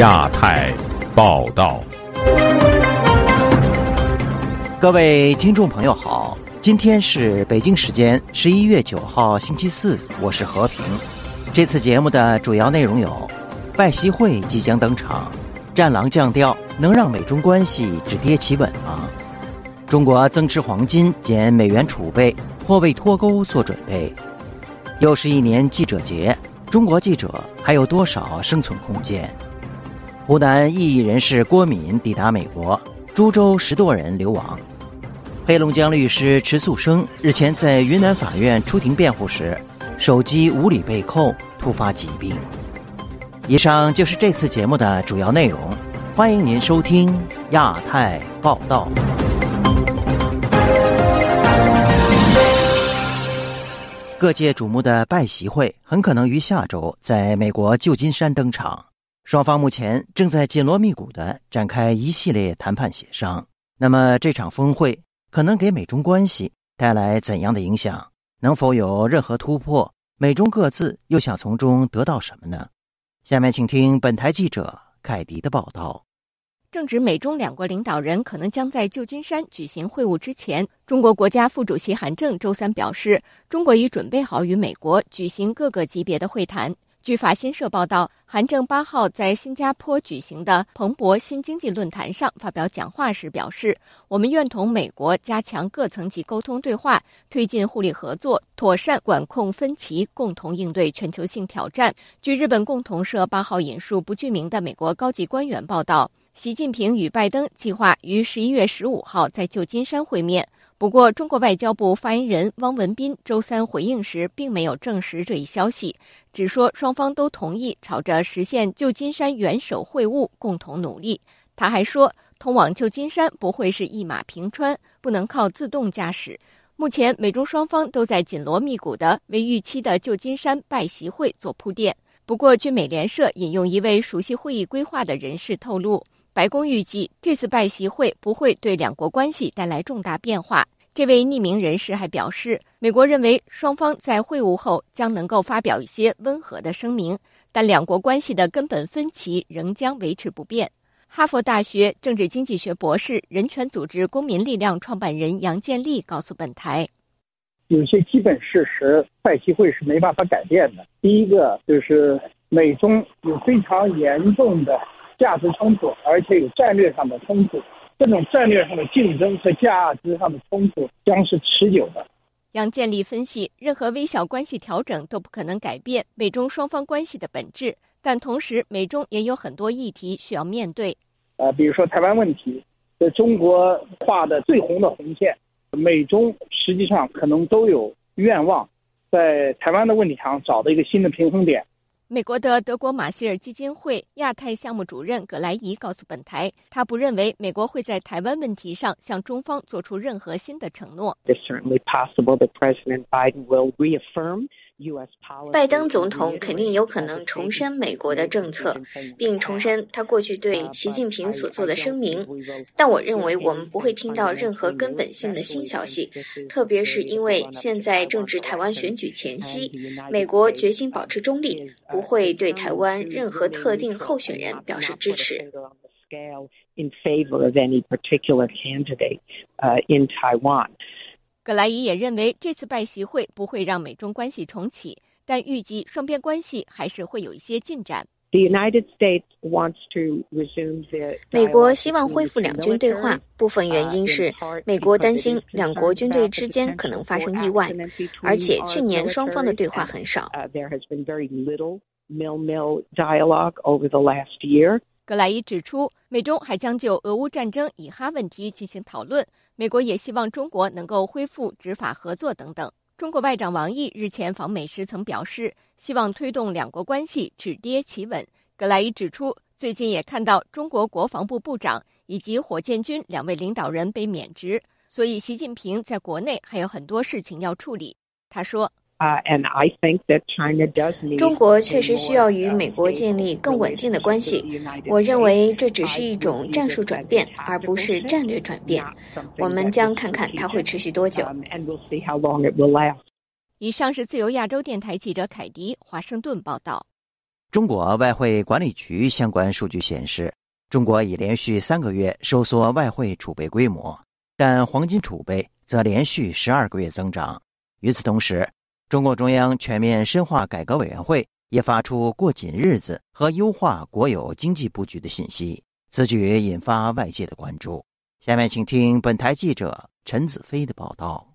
亚太报道，各位听众朋友好，今天是北京时间十一月九号星期四，我是和平。这次节目的主要内容有：拜习会即将登场，战狼降调能让美中关系止跌企稳吗？中国增持黄金减美元储备或为脱钩做准备。又是一年记者节，中国记者还有多少生存空间？湖南异议人士郭敏抵达美国，株洲十多人流亡。黑龙江律师迟素生日前在云南法院出庭辩护时，手机无理被扣，突发疾病。以上就是这次节目的主要内容，欢迎您收听亚太报道。各界瞩目的拜习会很可能于下周在美国旧金山登场。双方目前正在紧锣密鼓的展开一系列谈判协商。那么这场峰会可能给美中关系带来怎样的影响？能否有任何突破？美中各自又想从中得到什么呢？下面请听本台记者凯迪的报道。正值美中两国领导人可能将在旧金山举行会晤之前，中国国家副主席韩正周三表示，中国已准备好与美国举行各个级别的会谈。据法新社报道，韩正八号在新加坡举行的彭博新经济论坛上发表讲话时表示：“我们愿同美国加强各层级沟通对话，推进互利合作，妥善管控分歧，共同应对全球性挑战。”据日本共同社八号引述不具名的美国高级官员报道，习近平与拜登计划于十一月十五号在旧金山会面。不过，中国外交部发言人汪文斌周三回应时，并没有证实这一消息，只说双方都同意朝着实现旧金山元首会晤共同努力。他还说，通往旧金山不会是一马平川，不能靠自动驾驶。目前，美中双方都在紧锣密鼓地为预期的旧金山拜习会做铺垫。不过，据美联社引用一位熟悉会议规划的人士透露。白宫预计这次拜习会不会对两国关系带来重大变化。这位匿名人士还表示，美国认为双方在会晤后将能够发表一些温和的声明，但两国关系的根本分歧仍将维持不变。哈佛大学政治经济学博士、人权组织公民力量创办人杨建立告诉本台：“有些基本事实，拜习会是没办法改变的。第一个就是美中有非常严重的。”价值冲突，而且有战略上的冲突，这种战略上的竞争和价值上的冲突将是持久的。杨建立分析，任何微小关系调整都不可能改变美中双方关系的本质，但同时美中也有很多议题需要面对。呃，比如说台湾问题，这中国画的最红的红线，美中实际上可能都有愿望在台湾的问题上找到一个新的平衡点。美国的德国马歇尔基金会亚太项目主任葛莱伊告诉本台，他不认为美国会在台湾问题上向中方做出任何新的承诺。拜登总统肯定有可能重申美国的政策，并重申他过去对习近平所做的声明。但我认为我们不会听到任何根本性的新消息，特别是因为现在正值台湾选举前夕，美国决心保持中立，不会对台湾任何特定候选人表示支持。葛莱伊也认为，这次拜习会不会让美中关系重启，但预计双边关系还是会有一些进展。美国希望恢复两军对话，部分原因是美国担心两国军队之间可能发生意外，而且去年双方的对话很少。格莱伊指出，美中还将就俄乌战争、以哈问题进行讨论。美国也希望中国能够恢复执法合作等等。中国外长王毅日前访美时曾表示，希望推动两国关系止跌企稳。格莱伊指出，最近也看到中国国防部部长以及火箭军两位领导人被免职，所以习近平在国内还有很多事情要处理。他说。中国确实需要与美国建立更稳定的关系。我认为这只是一种战术转变，而不是战略转变。我们将看看它会持续多久。以上是自由亚洲电台记者凯迪华盛顿报道。中国外汇管理局相关数据显示，中国已连续三个月收缩外汇储备规模，但黄金储备则连续十二个月增长。与此同时，中共中央全面深化改革委员会也发出过紧日子和优化国有经济布局的信息，此举引发外界的关注。下面请听本台记者陈子飞的报道。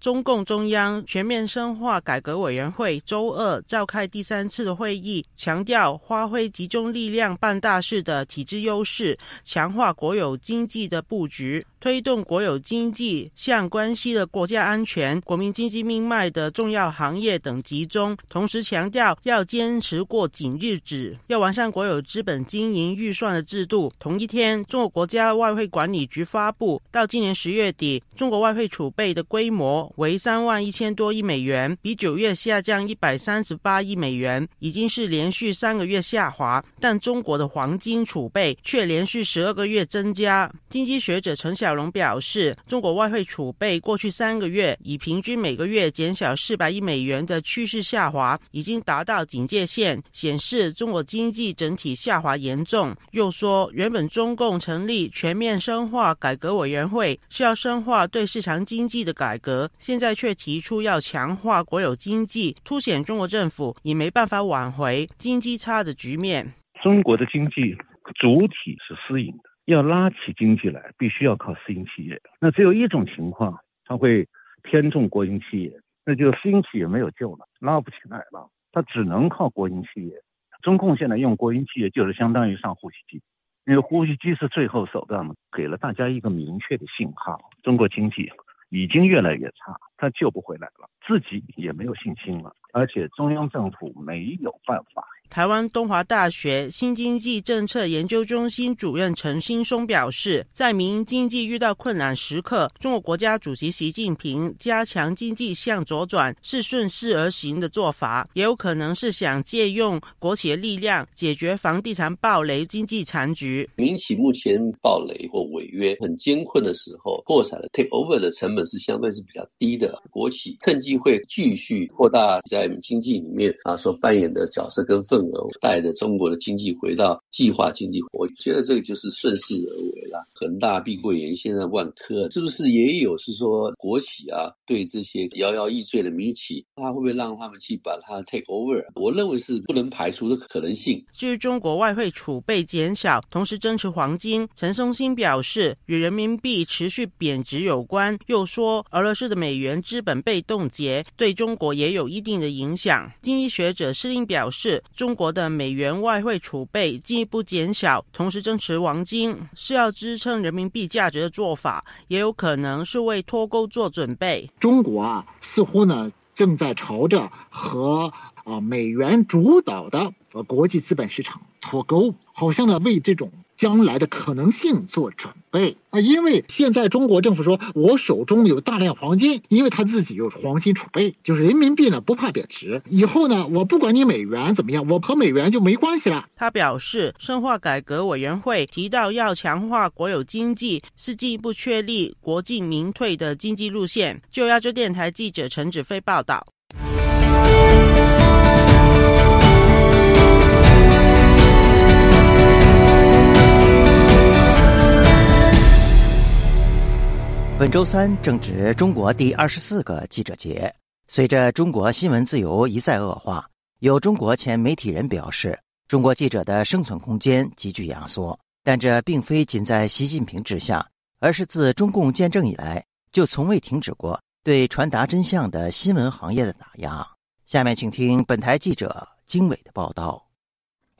中共中央全面深化改革委员会周二召开第三次的会议，强调发挥集中力量办大事的体制优势，强化国有经济的布局。推动国有经济向关系的国家安全、国民经济命脉的重要行业等集中，同时强调要坚持过紧日子，要完善国有资本经营预算的制度。同一天，中国国家外汇管理局发布，到今年十月底，中国外汇储备的规模为三万一千多亿美元，比九月下降一百三十八亿美元，已经是连续三个月下滑。但中国的黄金储备却连续十二个月增加。经济学者陈。小龙表示，中国外汇储备过去三个月以平均每个月减小四百亿美元的趋势下滑，已经达到警戒线，显示中国经济整体下滑严重。又说，原本中共成立全面深化改革委员会是要深化对市场经济的改革，现在却提出要强化国有经济，凸显中国政府已没办法挽回经济差的局面。中国的经济主体是私营的。要拉起经济来，必须要靠私营企业。那只有一种情况，它会偏重国营企业，那就私营企业没有救了，拉不起来了，它只能靠国营企业。中控现在用国营企业，就是相当于上呼吸机，因为呼吸机是最后手段嘛，给了大家一个明确的信号：中国经济已经越来越差，它救不回来了，自己也没有信心了，而且中央政府没有办法。台湾东华大学新经济政策研究中心主任陈新松表示，在民营经济遇到困难时刻，中国国家主席习近平加强经济向左转是顺势而行的做法，也有可能是想借用国企的力量解决房地产暴雷经济残局。民企目前暴雷或违约很艰困的时候，破产的 take over 的成本是相对是比较低的，国企趁机会继续扩大在经济里面啊所扮演的角色跟份额。带着中国的经济回到计划经济，我觉得这个就是顺势而为了。恒大、碧桂园、现在万科，是不是也有是说国企啊？对这些摇摇欲坠的民企，他会不会让他们去把它 take over？我认为是不能排除的可能性。至于中国外汇储备减少，同时增持黄金，陈松兴表示与人民币持续贬值有关。又说俄罗斯的美元资本被冻结，对中国也有一定的影响。经济学者施令表示，中国的美元外汇储备进一步减小，同时增持黄金，是要支撑人民币价值的做法，也有可能是为脱钩做准备。中国啊，似乎呢正在朝着和啊美元主导的国际资本市场脱钩，好像呢为这种。将来的可能性做准备啊，因为现在中国政府说，我手中有大量黄金，因为他自己有黄金储备，就是人民币呢不怕贬值。以后呢，我不管你美元怎么样，我和美元就没关系了。他表示，深化改革委员会提到要强化国有经济，是进一步确立国进民退的经济路线。就亚洲电台记者陈子飞报道。本周三正值中国第二十四个记者节。随着中国新闻自由一再恶化，有中国前媒体人表示，中国记者的生存空间急剧压缩。但这并非仅在习近平之下，而是自中共建政以来就从未停止过对传达真相的新闻行业的打压。下面请听本台记者经纬的报道。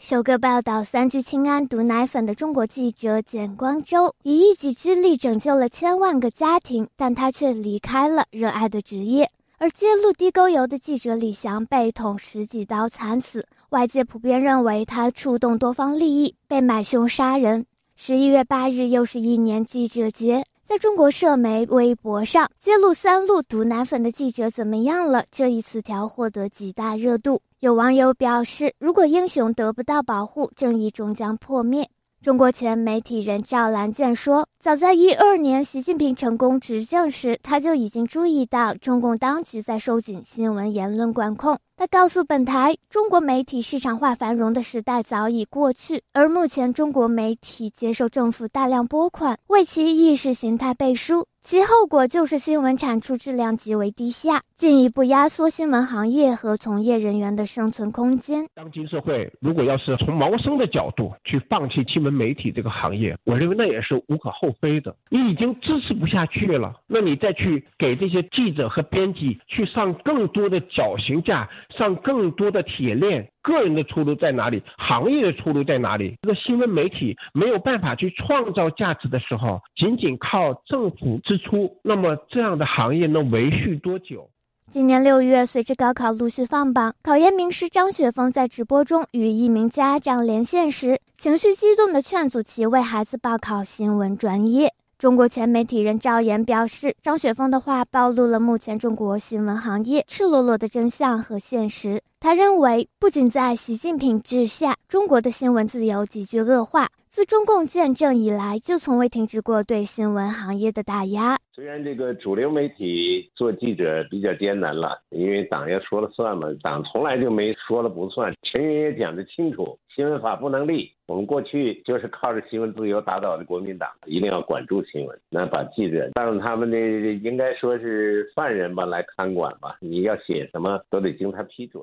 首个报道三聚氰胺毒奶粉的中国记者简光洲，以一己之力拯救了千万个家庭，但他却离开了热爱的职业。而揭露地沟油的记者李翔被捅十几刀惨死，外界普遍认为他触动多方利益，被买凶杀人。十一月八日又是一年记者节，在中国社媒微博上揭露三鹿毒奶粉的记者怎么样了？这一词条获得极大热度。有网友表示，如果英雄得不到保护，正义终将破灭。中国前媒体人赵兰健说：“早在一二年，习近平成功执政时，他就已经注意到中共当局在收紧新闻言论管控。他告诉本台，中国媒体市场化繁荣的时代早已过去，而目前中国媒体接受政府大量拨款，为其意识形态背书。其后果就是新闻产出质量极为低下，进一步压缩新闻行业和从业人员的生存空间。当今社会，如果要是从谋生的角度去放弃新闻媒体这个行业，我认为那也是无可厚非的。你已经支持不下去了，那你再去给这些记者和编辑去上更多的绞刑架，上更多的铁链。个人的出路在哪里？行业的出路在哪里？这个新闻媒体没有办法去创造价值的时候，仅仅靠政府支出，那么这样的行业能维续多久？今年六月，随着高考陆续放榜，考研名师张雪峰在直播中与一名家长连线时，情绪激动地劝阻其为孩子报考新闻专业。中国前媒体人赵岩表示，张雪峰的话暴露了目前中国新闻行业赤裸裸的真相和现实。他认为，不仅在习近平治下，中国的新闻自由急剧恶化。自中共建政以来，就从未停止过对新闻行业的打压。虽然这个主流媒体做记者比较艰难了，因为党要说了算嘛，党从来就没说了不算。陈云也讲得清楚，新闻法不能立。我们过去就是靠着新闻自由打倒的国民党，一定要管住新闻，那把记者当他们的应该说是犯人吧来看管吧。你要写什么都得经他批准。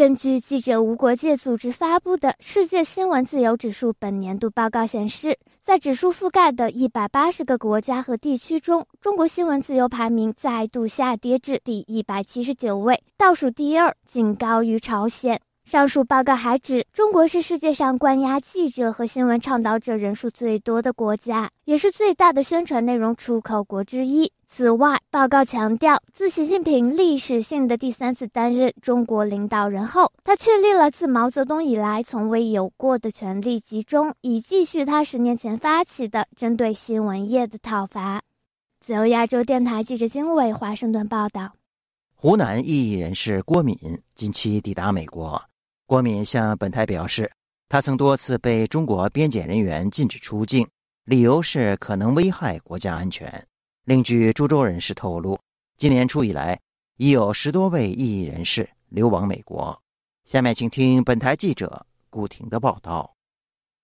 根据记者无国界组织发布的《世界新闻自由指数》本年度报告显示，在指数覆盖的一百八十个国家和地区中，中国新闻自由排名再度下跌至第一百七十九位，倒数第二，仅高于朝鲜。上述报告还指，中国是世界上关押记者和新闻倡导者人数最多的国家，也是最大的宣传内容出口国之一。此外，报告强调，自习近平历史性的第三次担任中国领导人后，他确立了自毛泽东以来从未有过的权力集中，以继续他十年前发起的针对新闻业的讨伐。自由亚洲电台记者经纬华盛顿报道。湖南异议人士郭敏近期抵达美国。郭敏向本台表示，他曾多次被中国边检人员禁止出境，理由是可能危害国家安全。另据株洲人士透露，今年初以来，已有十多位异议人士流亡美国。下面请听本台记者顾婷的报道。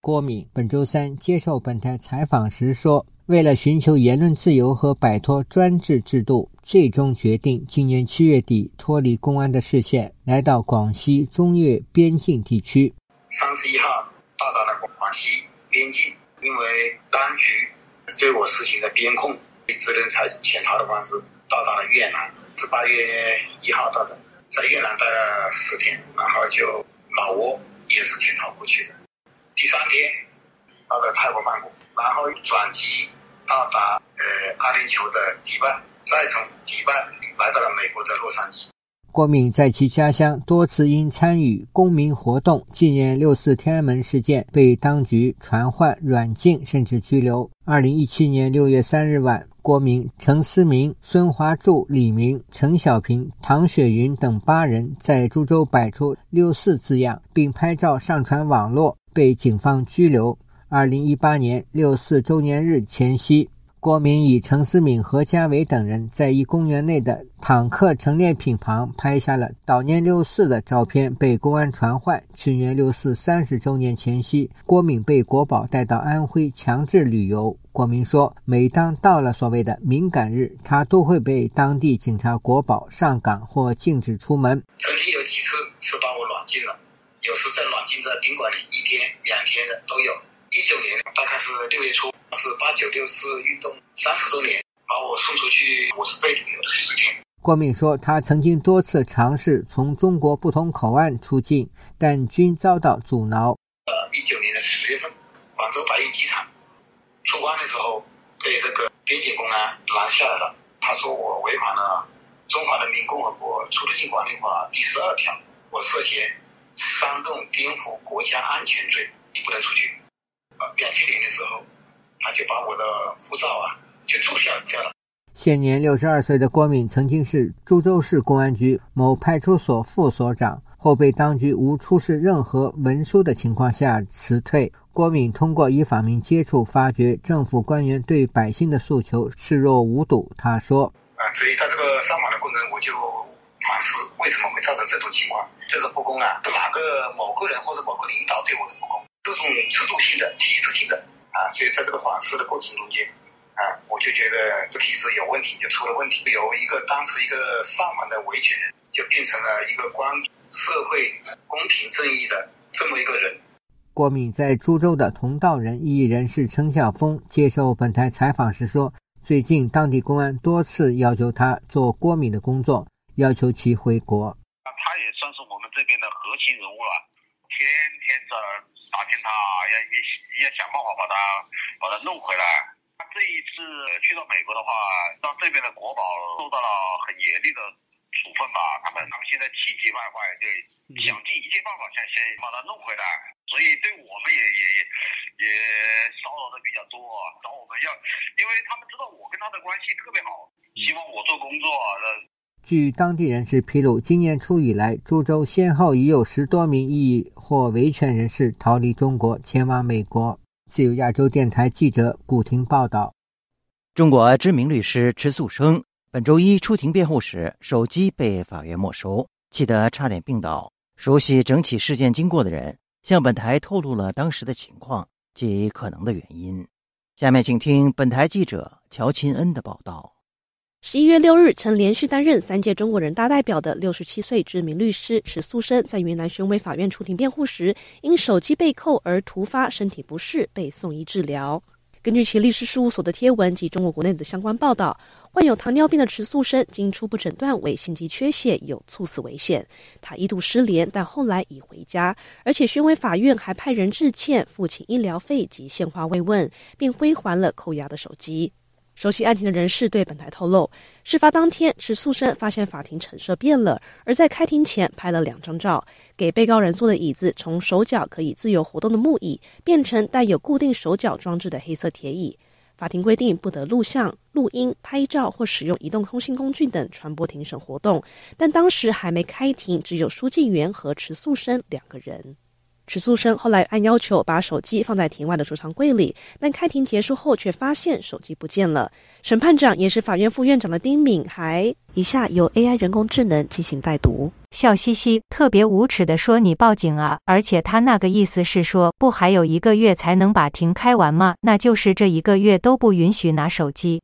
郭敏本周三接受本台采访时说：“为了寻求言论自由和摆脱专制制度，最终决定今年七月底脱离公安的视线，来到广西中越边境地区。三十一号到达了广西边境，因为当局对我实行的边控。”只能采取潜逃的方式到达了越南，是八月一号到的，在越南待了十天，然后就老挝也是潜逃过去的。第三天到了泰国曼谷，然后转机到达呃阿联酋的迪拜，再从迪拜来到了美国的洛杉矶。郭敏在其家乡多次因参与公民活动纪念六四天安门事件，被当局传唤、软禁，甚至拘留。二零一七年六月三日晚。郭明、陈思明、孙华柱、李明、陈小平、唐雪云等八人在株洲摆出“六四”字样，并拍照上传网络，被警方拘留。二零一八年六四周年日前夕。郭明以陈思敏、何家伟等人在一公园内的坦克陈列品旁拍下了悼念六四的照片，被公安传唤。去年六四三十周年前夕，郭敏被国保带到安徽强制旅游。郭明说，每当到了所谓的敏感日，他都会被当地警察国保上岗或禁止出门。曾经有几次是把我软禁了，有时在软禁在宾馆里一天两天的都有。一九年大概是六月初。是八九六四运动三十周年，把我送出去，我是被旅游的十天。郭敏说，他曾经多次尝试从中国不同口岸出境，但均遭到阻挠。呃，一九年的十月份，广州白云机场出关的时候，被那个边检公安拦下来了。他说我违反了《中华人民共和国出入境管理法》第十二条，我涉嫌煽动颠覆国家安全罪，你不能出去。呃，两千年的时候。他就把我的护照啊，就注销掉了。现年六十二岁的郭敏曾经是株洲市公安局某派出所副所长，后被当局无出示任何文书的情况下辞退。郭敏通过与访民接触，发觉政府官员对百姓的诉求视若无睹。他说：“啊，所以在这个上访的过程，我就反思为什么会造成这种情况？这个不公啊，是哪个某个人或者某个领导对我的不公？这种制度性的、体制性的啊，所以在这个反思的过程中间。”啊，我就觉得这体制有问题，就出了问题。由一个当时一个上门的维权人，就变成了一个关社会公平正义的这么一个人。郭敏在株洲的同道人异议人士陈晓峰接受本台采访时说，最近当地公安多次要求他做郭敏的工作，要求其回国。他也算是我们这边的核心人物了，天天在打听他，要想办法把他把他弄回来。这一次去到美国的话，让这边的国宝受到了很严厉的处分吧。他们他们现在气急败坏，就想尽一切办法想先把他弄回来。所以对我们也也也也骚扰的比较多，找我们要，因为他们知道我跟他的关系特别好，希望我做工作。据当地人士披露，今年初以来，株洲先后已有十多名异议或维权人士逃离中国，前往美国。自由亚洲电台记者古婷报道：中国知名律师迟素生本周一出庭辩护时，手机被法院没收，气得差点病倒。熟悉整起事件经过的人向本台透露了当时的情况及可能的原因。下面请听本台记者乔钦恩的报道。十一月六日，曾连续担任三届中国人大代表的六十七岁知名律师池素生，在云南宣威法院出庭辩护时，因手机被扣而突发身体不适，被送医治疗。根据其律师事务所的贴文及中国国内的相关报道，患有糖尿病的池素生经初步诊断为心肌缺血，有猝死危险。他一度失联，但后来已回家，而且宣威法院还派人致歉，付清医疗费及献花慰问，并归还了扣押的手机。熟悉案情的人士对本台透露，事发当天，池素生发现法庭陈设变了，而在开庭前拍了两张照，给被告人坐的椅子从手脚可以自由活动的木椅，变成带有固定手脚装置的黑色铁椅。法庭规定不得录像、录音、拍照或使用移动通信工具等传播庭审活动，但当时还没开庭，只有书记员和池素生两个人。池素生后来按要求把手机放在庭外的储藏柜里，但开庭结束后却发现手机不见了。审判长也是法院副院长的丁敏还以下由 AI 人工智能进行代读，笑嘻嘻，特别无耻的说：“你报警啊！”而且他那个意思是说，不还有一个月才能把庭开完吗？那就是这一个月都不允许拿手机。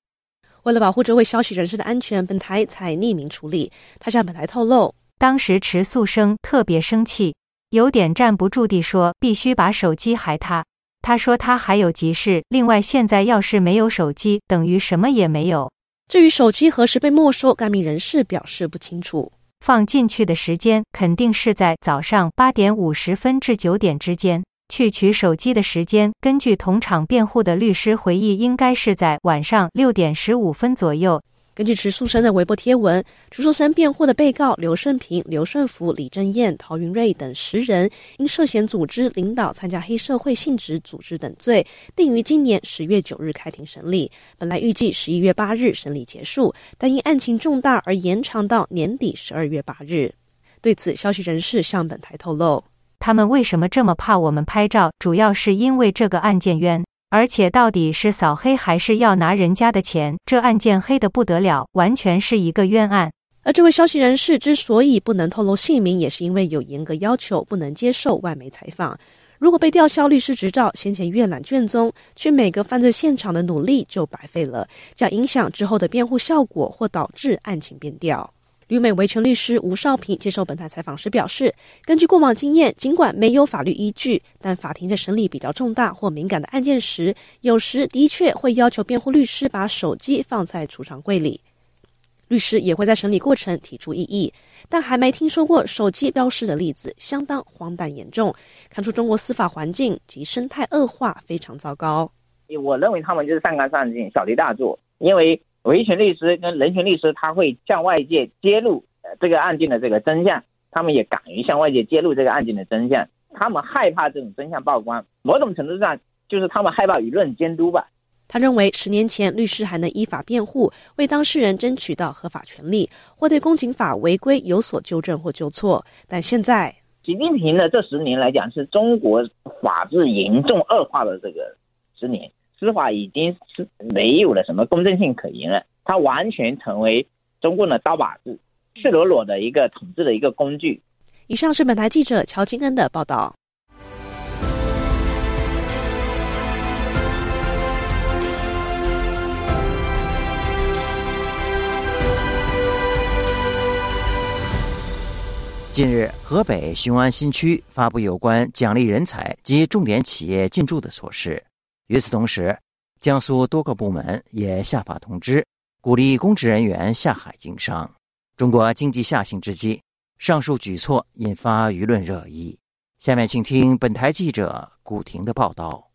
为了保护这位消息人士的安全，本台才匿名处理。他向本台透露，当时池素生特别生气。有点站不住地说：“必须把手机还他。”他说他还有急事。另外，现在要是没有手机，等于什么也没有。至于手机何时被没收，该名人士表示不清楚。放进去的时间肯定是在早上八点五十分至九点之间。去取手机的时间，根据同场辩护的律师回忆，应该是在晚上六点十五分左右。根据池素生的微博贴文，池素生辩护的被告刘顺平、刘顺福、李正燕、陶云瑞等十人，因涉嫌组织、领导、参加黑社会性质组织等罪，定于今年十月九日开庭审理。本来预计十一月八日审理结束，但因案情重大而延长到年底十二月八日。对此，消息人士向本台透露，他们为什么这么怕我们拍照？主要是因为这个案件冤。而且到底是扫黑还是要拿人家的钱？这案件黑的不得了，完全是一个冤案。而这位消息人士之所以不能透露姓名，也是因为有严格要求，不能接受外媒采访。如果被吊销律师执照，先前阅览卷宗，去每个犯罪现场的努力就白费了，将影响之后的辩护效果，或导致案情变调。旅美维权律师吴少平接受本台采访时表示，根据过往经验，尽管没有法律依据，但法庭在审理比较重大或敏感的案件时，有时的确会要求辩护律师把手机放在储藏柜里。律师也会在审理过程提出异议，但还没听说过手机标失的例子，相当荒诞严重，看出中国司法环境及生态恶化非常糟糕。我认为他们就是上纲上线、小题大做，因为。维权律师跟人权律师，他会向外界揭露这个案件的这个真相，他们也敢于向外界揭露这个案件的真相。他们害怕这种真相曝光，某种程度上就是他们害怕舆论监督吧。他认为，十年前律师还能依法辩护，为当事人争取到合法权利，或对公警法违规有所纠正或纠错，但现在习近平的这十年来讲，是中国法治严重恶化的这个十年，司法已经是没有了什么公正性可言了，它完全成为中共的刀把子，赤裸裸的一个统治的一个工具。以上是本台记者乔金恩的报道。近日，河北雄安新区发布有关奖励人才及重点企业进驻的措施。与此同时，江苏多个部门也下发通知，鼓励公职人员下海经商。中国经济下行之际，上述举措引发舆论热议。下面请听本台记者古婷的报道。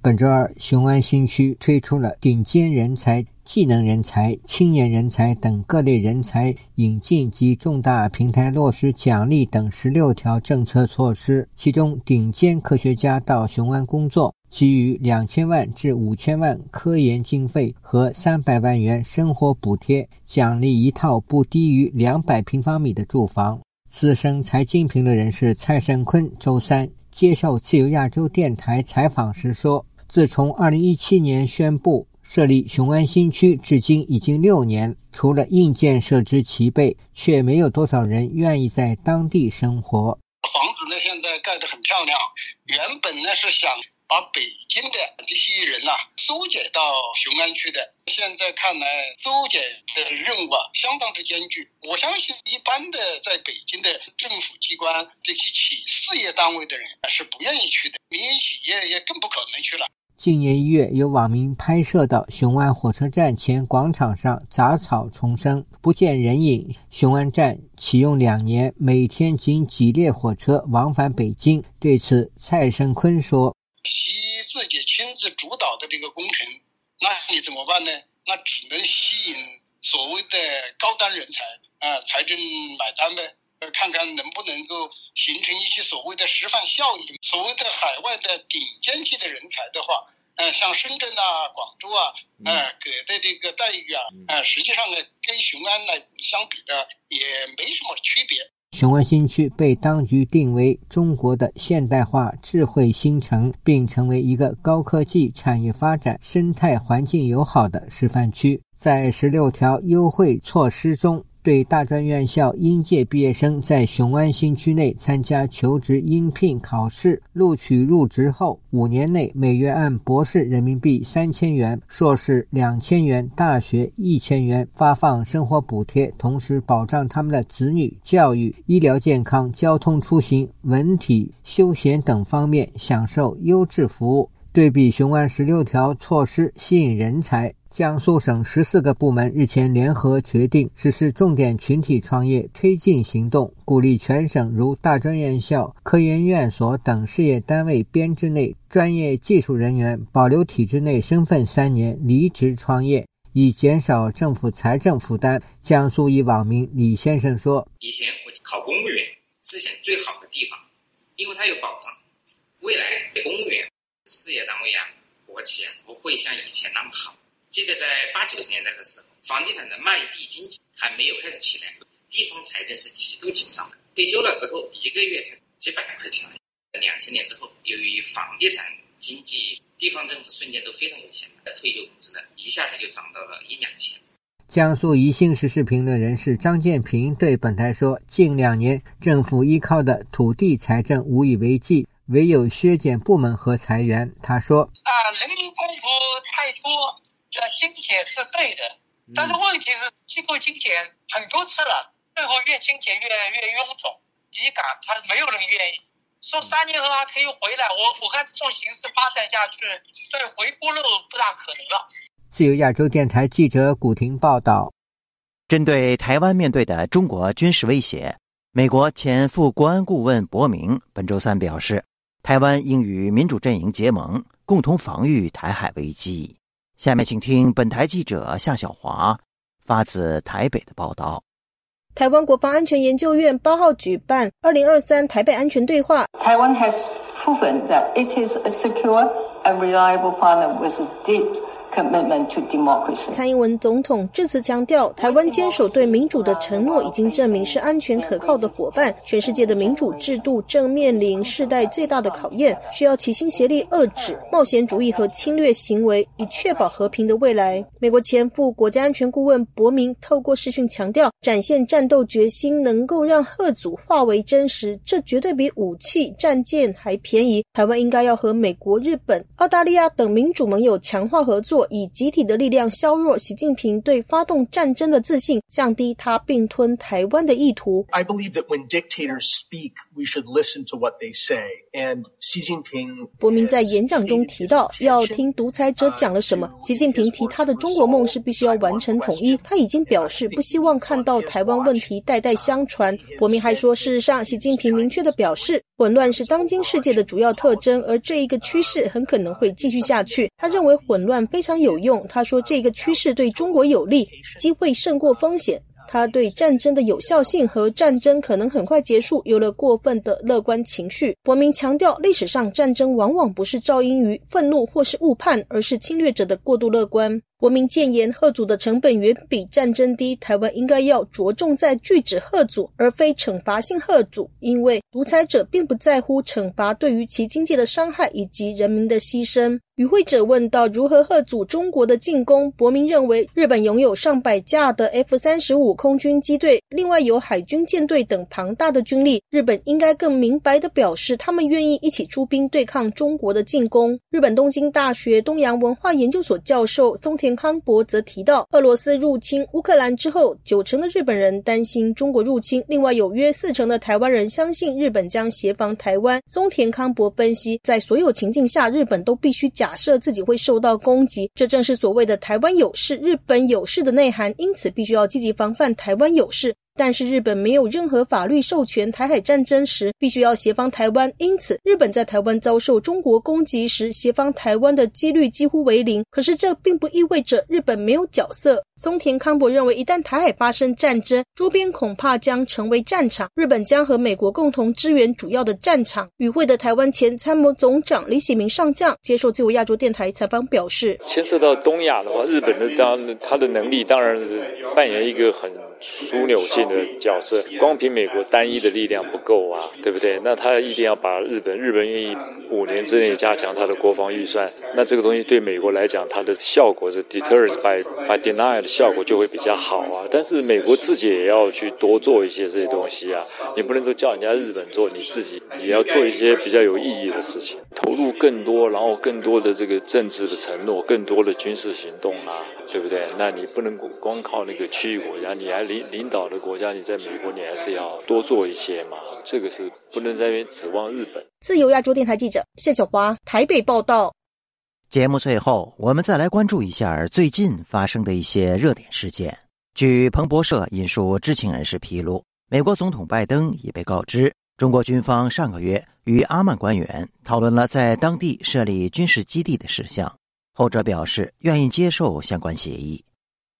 本周二，雄安新区推出了顶尖人才。技能人才、青年人才等各类人才引进及重大平台落实奖励等十六条政策措施，其中顶尖科学家到雄安工作，给予两千万至五千万科研经费和三百万元生活补贴，奖励一套不低于两百平方米的住房。资深财经评论人士蔡胜坤周三接受自由亚洲电台采访时说：“自从二零一七年宣布。”设立雄安新区至今已经六年，除了硬件设施齐备，却没有多少人愿意在当地生活。房子呢，现在盖得很漂亮。原本呢是想把北京的这些人呐收解到雄安区的，现在看来收减的任务啊相当之艰巨。我相信一般的在北京的政府机关、这些企事业单位的人是不愿意去的，民营企业也更不可能去了。今年一月，有网民拍摄到雄安火车站前广场上杂草丛生，不见人影。雄安站启用两年，每天仅几列火车往返北京。对此，蔡胜坤说：“习自己亲自主导的这个工程，那你怎么办呢？那只能吸引所谓的高端人才啊，财政买单呗。看看能不能够形成一些所谓的示范效应。所谓的海外的顶尖级的人才的话，呃，像深圳啊、广州啊，呃，给的这个待遇啊，呃，实际上呢，跟雄安呢相比的也没什么区别。雄安新区被当局定为中国的现代化智慧新城，并成为一个高科技产业发展、生态环境友好的示范区。在十六条优惠措施中。对大专院校应届毕业生在雄安新区内参加求职应聘考试，录取入职后五年内每月按博士人民币三千元、硕士两千元、大学一千元发放生活补贴，同时保障他们的子女教育、医疗健康、交通出行、文体休闲等方面享受优质服务。对比雄安十六条措施吸引人才。江苏省十四个部门日前联合决定实施重点群体创业推进行动，鼓励全省如大专院校、科研院所等事业单位编制内专业技术人员保留体制内身份三年离职创业，以减少政府财政负担。江苏一网民李先生说：“以前我考公务员是选最好的地方，因为它有保障。未来公务员、事业单位啊、国企啊，不会像以前那么好。”记得在八九十年代的时候，房地产的卖地经济还没有开始起来，地方财政是极度紧张的。退休了之后，一个月才几百块钱。两千年之后，由于房地产经济，地方政府瞬间都非常有钱，退休工资呢一下子就涨到了一两千。江苏宜兴时事评论人士张建平对本台说：“近两年，政府依靠的土地财政无以为继，唯有削减部门和裁员。”他说：“啊，人民公仆太多。”精简是对的，但是问题是机构精简很多次了，最后越精简越越臃肿，你敢他没有人愿意。说三年后还可以回来，我我看这种形势发展下去，再回锅肉不大可能了。自由亚洲电台记者古婷报道：针对台湾面对的中国军事威胁，美国前副国安顾问伯明本周三表示，台湾应与民主阵营结盟，共同防御台海危机。下面请听本台记者夏小华发自台北的报道。台湾国防安全研究院八号举办二零二三台北安全对话。台湾 has proven that it is a secure and reliable partner with deep 蔡英文总统致辞强调，台湾坚守对民主的承诺，已经证明是安全可靠的伙伴。全世界的民主制度正面临世代最大的考验，需要齐心协力遏制冒险主义和侵略行为，以确保和平的未来。美国前副国家安全顾问伯明透过视讯强调，展现战斗决心，能够让贺祖化为真实，这绝对比武器、战舰还便宜。台湾应该要和美国、日本、澳大利亚等民主盟友强化合作。以集体的力量削弱习近平对发动战争的自信，降低他并吞台湾的意图。I believe that when dictators speak, we should listen to what they say. And Xi Jinping 伯明在演讲中提到，要听独裁者讲了什么。习近平提他的中国梦是必须要完成统一，他已经表示不希望看到台湾问题代代相传。伯明还说，事实上，习近平明确的表示，混乱是当今世界的主要特征，而这一个趋势很可能会继续下去。他认为混乱非常。有用，他说这个趋势对中国有利，机会胜过风险。他对战争的有效性和战争可能很快结束有了过分的乐观情绪。伯明强调，历史上战争往往不是噪音于愤怒或是误判，而是侵略者的过度乐观。国民建言，贺祖的成本远比战争低。台湾应该要着重在拒止贺祖，而非惩罚性贺祖，因为独裁者并不在乎惩罚对于其经济的伤害以及人民的牺牲。与会者问到如何贺祖中国的进攻，伯明认为日本拥有上百架的 F 三十五空军机队，另外有海军舰队等庞大的军力，日本应该更明白地表示他们愿意一起出兵对抗中国的进攻。日本东京大学东洋文化研究所教授松田。康博则提到，俄罗斯入侵乌克兰之后，九成的日本人担心中国入侵，另外有约四成的台湾人相信日本将协防台湾。松田康博分析，在所有情境下，日本都必须假设自己会受到攻击，这正是所谓的“台湾有事，日本有事”的内涵。因此，必须要积极防范台湾有事。但是日本没有任何法律授权台海战争时必须要协防台湾，因此日本在台湾遭受中国攻击时协防台湾的几率几乎为零。可是这并不意味着日本没有角色。松田康博认为，一旦台海发生战争，周边恐怕将成为战场，日本将和美国共同支援主要的战场。与会的台湾前参谋总长李喜明上将接受自由亚洲电台采访表示：“牵涉到东亚的话，日本的当他的能力当然是扮演一个很枢纽性。”的角色，光凭美国单一的力量不够啊，对不对？那他一定要把日本，日本愿意五年之内加强他的国防预算，那这个东西对美国来讲，它的效果是 deterred by by denial 的效果就会比较好啊。但是美国自己也要去多做一些这些东西啊，你不能都叫人家日本做，你自己也要做一些比较有意义的事情，投入更多，然后更多的这个政治的承诺，更多的军事行动啊，对不对？那你不能光靠那个区域国家，你还领领导的国。家，你在美国，你还是要多做一些嘛。这个是不能在指望日本。自由亚洲电台记者谢小华台北报道。节目最后，我们再来关注一下最近发生的一些热点事件。据彭博社引述知情人士披露，美国总统拜登已被告知，中国军方上个月与阿曼官员讨论了在当地设立军事基地的事项，后者表示愿意接受相关协议。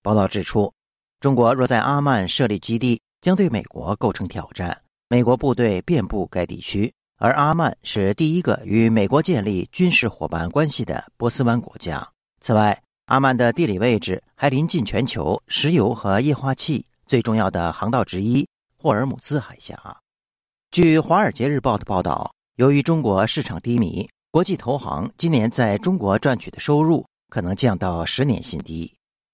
报道指出。中国若在阿曼设立基地，将对美国构成挑战。美国部队遍布该地区，而阿曼是第一个与美国建立军事伙伴关系的波斯湾国家。此外，阿曼的地理位置还临近全球石油和液化气最重要的航道之一——霍尔姆兹海峡。据《华尔街日报》的报道，由于中国市场低迷，国际投行今年在中国赚取的收入可能降到十年新低。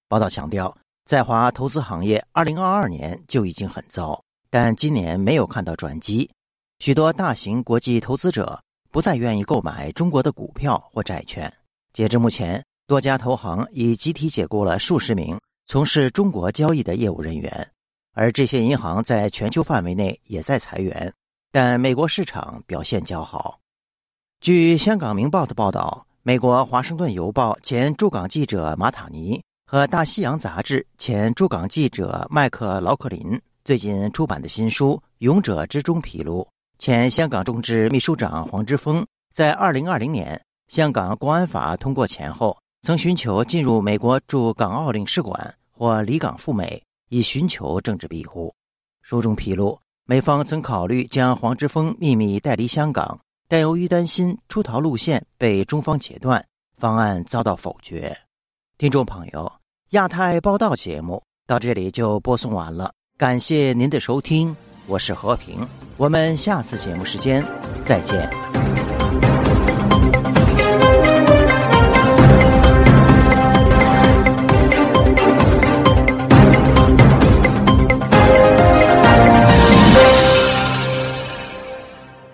报道强调。在华投资行业，二零二二年就已经很糟，但今年没有看到转机。许多大型国际投资者不再愿意购买中国的股票或债券。截至目前，多家投行已集体解雇了数十名从事中国交易的业务人员，而这些银行在全球范围内也在裁员。但美国市场表现较好。据《香港明报》的报道，美国《华盛顿邮报》前驻港记者马塔尼。和《大西洋》杂志前驻港记者麦克劳克林最近出版的新书《勇者之中》披露，前香港中支秘书长黄之锋在2020年香港国安法通过前后，曾寻求进入美国驻港澳领事馆或离港赴美，以寻求政治庇护。书中披露，美方曾考虑将黄之锋秘密带离香港，但由于担心出逃路线被中方截断，方案遭到否决。听众朋友，亚太报道节目到这里就播送完了，感谢您的收听，我是和平，我们下次节目时间再见。